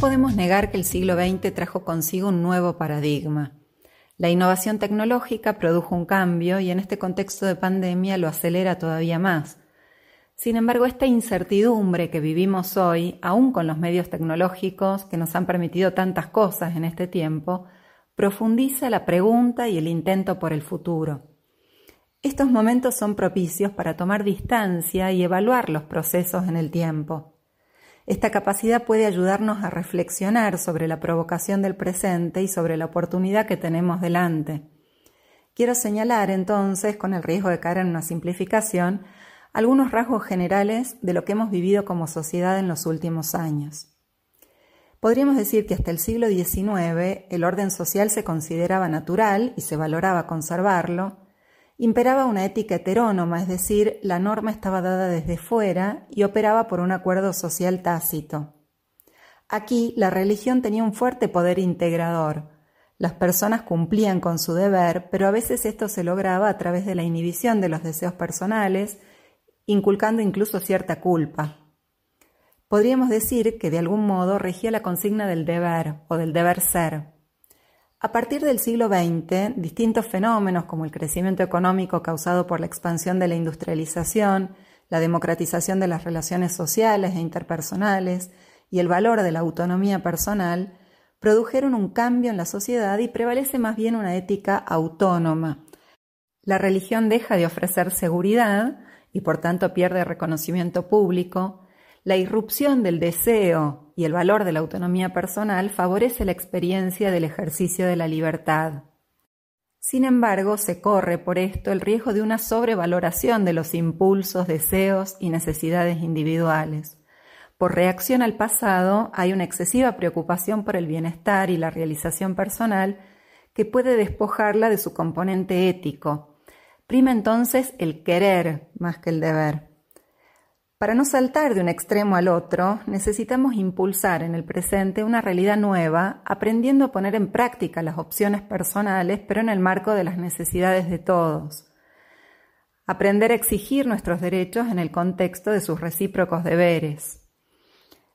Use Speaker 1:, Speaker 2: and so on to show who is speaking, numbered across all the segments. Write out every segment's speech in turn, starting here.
Speaker 1: podemos negar que el siglo XX trajo consigo un nuevo paradigma. La innovación tecnológica produjo un cambio y en este contexto de pandemia lo acelera todavía más. Sin embargo, esta incertidumbre que vivimos hoy, aún con los medios tecnológicos que nos han permitido tantas cosas en este tiempo, profundiza la pregunta y el intento por el futuro. Estos momentos son propicios para tomar distancia y evaluar los procesos en el tiempo. Esta capacidad puede ayudarnos a reflexionar sobre la provocación del presente y sobre la oportunidad que tenemos delante. Quiero señalar entonces, con el riesgo de caer en una simplificación, algunos rasgos generales de lo que hemos vivido como sociedad en los últimos años. Podríamos decir que hasta el siglo XIX el orden social se consideraba natural y se valoraba conservarlo, imperaba una ética heterónoma, es decir, la norma estaba dada desde fuera y operaba por un acuerdo social tácito. Aquí la religión tenía un fuerte poder integrador. Las personas cumplían con su deber, pero a veces esto se lograba a través de la inhibición de los deseos personales, inculcando incluso cierta culpa. Podríamos decir que de algún modo regía la consigna del deber o del deber ser. A partir del siglo XX, distintos fenómenos como el crecimiento económico causado por la expansión de la industrialización, la democratización de las relaciones sociales e interpersonales y el valor de la autonomía personal produjeron un cambio en la sociedad y prevalece más bien una ética autónoma. La religión deja de ofrecer seguridad y por tanto pierde reconocimiento público, la irrupción del deseo y el valor de la autonomía personal favorece la experiencia del ejercicio de la libertad. Sin embargo, se corre por esto el riesgo de una sobrevaloración de los impulsos, deseos y necesidades individuales. Por reacción al pasado hay una excesiva preocupación por el bienestar y la realización personal que puede despojarla de su componente ético. Prima entonces el querer más que el deber. Para no saltar de un extremo al otro, necesitamos impulsar en el presente una realidad nueva, aprendiendo a poner en práctica las opciones personales, pero en el marco de las necesidades de todos. Aprender a exigir nuestros derechos en el contexto de sus recíprocos deberes.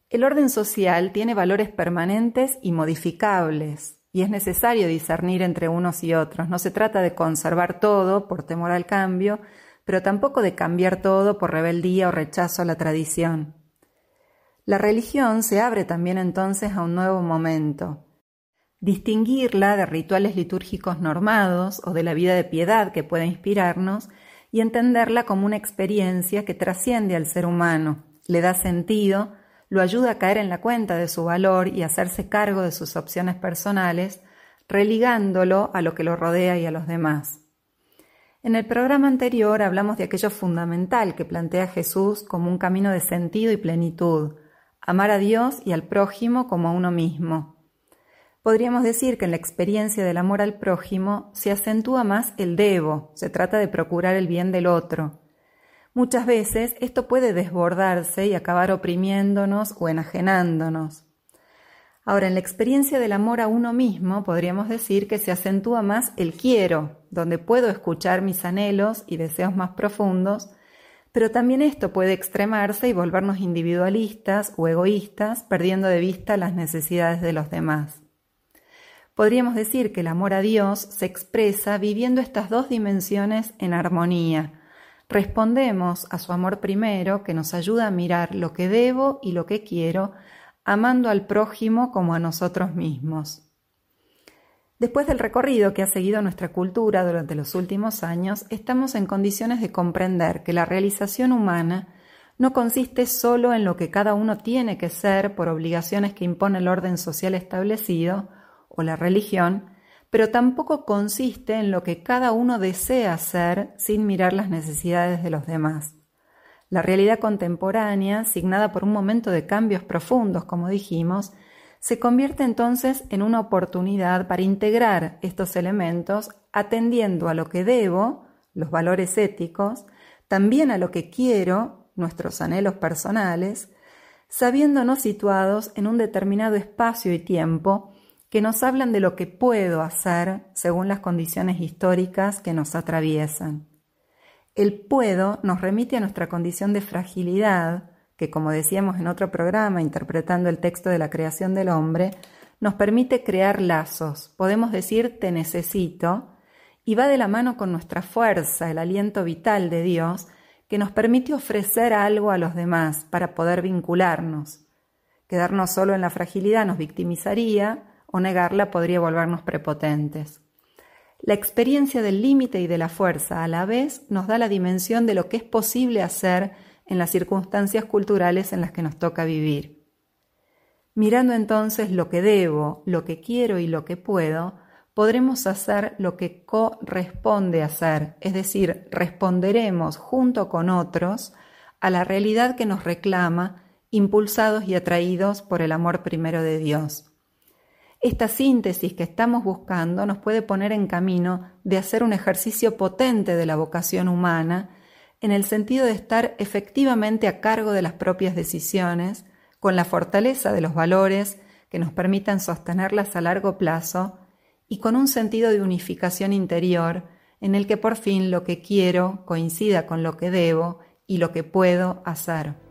Speaker 1: El orden social tiene valores permanentes y modificables, y es necesario discernir entre unos y otros. No se trata de conservar todo por temor al cambio, pero tampoco de cambiar todo por rebeldía o rechazo a la tradición. La religión se abre también entonces a un nuevo momento. Distinguirla de rituales litúrgicos normados o de la vida de piedad que pueda inspirarnos y entenderla como una experiencia que trasciende al ser humano, le da sentido, lo ayuda a caer en la cuenta de su valor y hacerse cargo de sus opciones personales, religándolo a lo que lo rodea y a los demás. En el programa anterior hablamos de aquello fundamental que plantea Jesús como un camino de sentido y plenitud, amar a Dios y al prójimo como a uno mismo. Podríamos decir que en la experiencia del amor al prójimo se acentúa más el debo, se trata de procurar el bien del otro. Muchas veces esto puede desbordarse y acabar oprimiéndonos o enajenándonos. Ahora, en la experiencia del amor a uno mismo, podríamos decir que se acentúa más el quiero, donde puedo escuchar mis anhelos y deseos más profundos, pero también esto puede extremarse y volvernos individualistas o egoístas, perdiendo de vista las necesidades de los demás. Podríamos decir que el amor a Dios se expresa viviendo estas dos dimensiones en armonía. Respondemos a su amor primero, que nos ayuda a mirar lo que debo y lo que quiero, amando al prójimo como a nosotros mismos. Después del recorrido que ha seguido nuestra cultura durante los últimos años, estamos en condiciones de comprender que la realización humana no consiste solo en lo que cada uno tiene que ser por obligaciones que impone el orden social establecido o la religión, pero tampoco consiste en lo que cada uno desea ser sin mirar las necesidades de los demás. La realidad contemporánea, signada por un momento de cambios profundos, como dijimos, se convierte entonces en una oportunidad para integrar estos elementos atendiendo a lo que debo, los valores éticos, también a lo que quiero, nuestros anhelos personales, sabiéndonos situados en un determinado espacio y tiempo que nos hablan de lo que puedo hacer según las condiciones históricas que nos atraviesan. El puedo nos remite a nuestra condición de fragilidad, que como decíamos en otro programa, interpretando el texto de la creación del hombre, nos permite crear lazos. Podemos decir te necesito y va de la mano con nuestra fuerza, el aliento vital de Dios, que nos permite ofrecer algo a los demás para poder vincularnos. Quedarnos solo en la fragilidad nos victimizaría o negarla podría volvernos prepotentes. La experiencia del límite y de la fuerza a la vez nos da la dimensión de lo que es posible hacer en las circunstancias culturales en las que nos toca vivir. Mirando entonces lo que debo, lo que quiero y lo que puedo, podremos hacer lo que corresponde hacer, es decir, responderemos junto con otros a la realidad que nos reclama, impulsados y atraídos por el amor primero de Dios. Esta síntesis que estamos buscando nos puede poner en camino de hacer un ejercicio potente de la vocación humana, en el sentido de estar efectivamente a cargo de las propias decisiones, con la fortaleza de los valores que nos permitan sostenerlas a largo plazo y con un sentido de unificación interior en el que por fin lo que quiero coincida con lo que debo y lo que puedo hacer.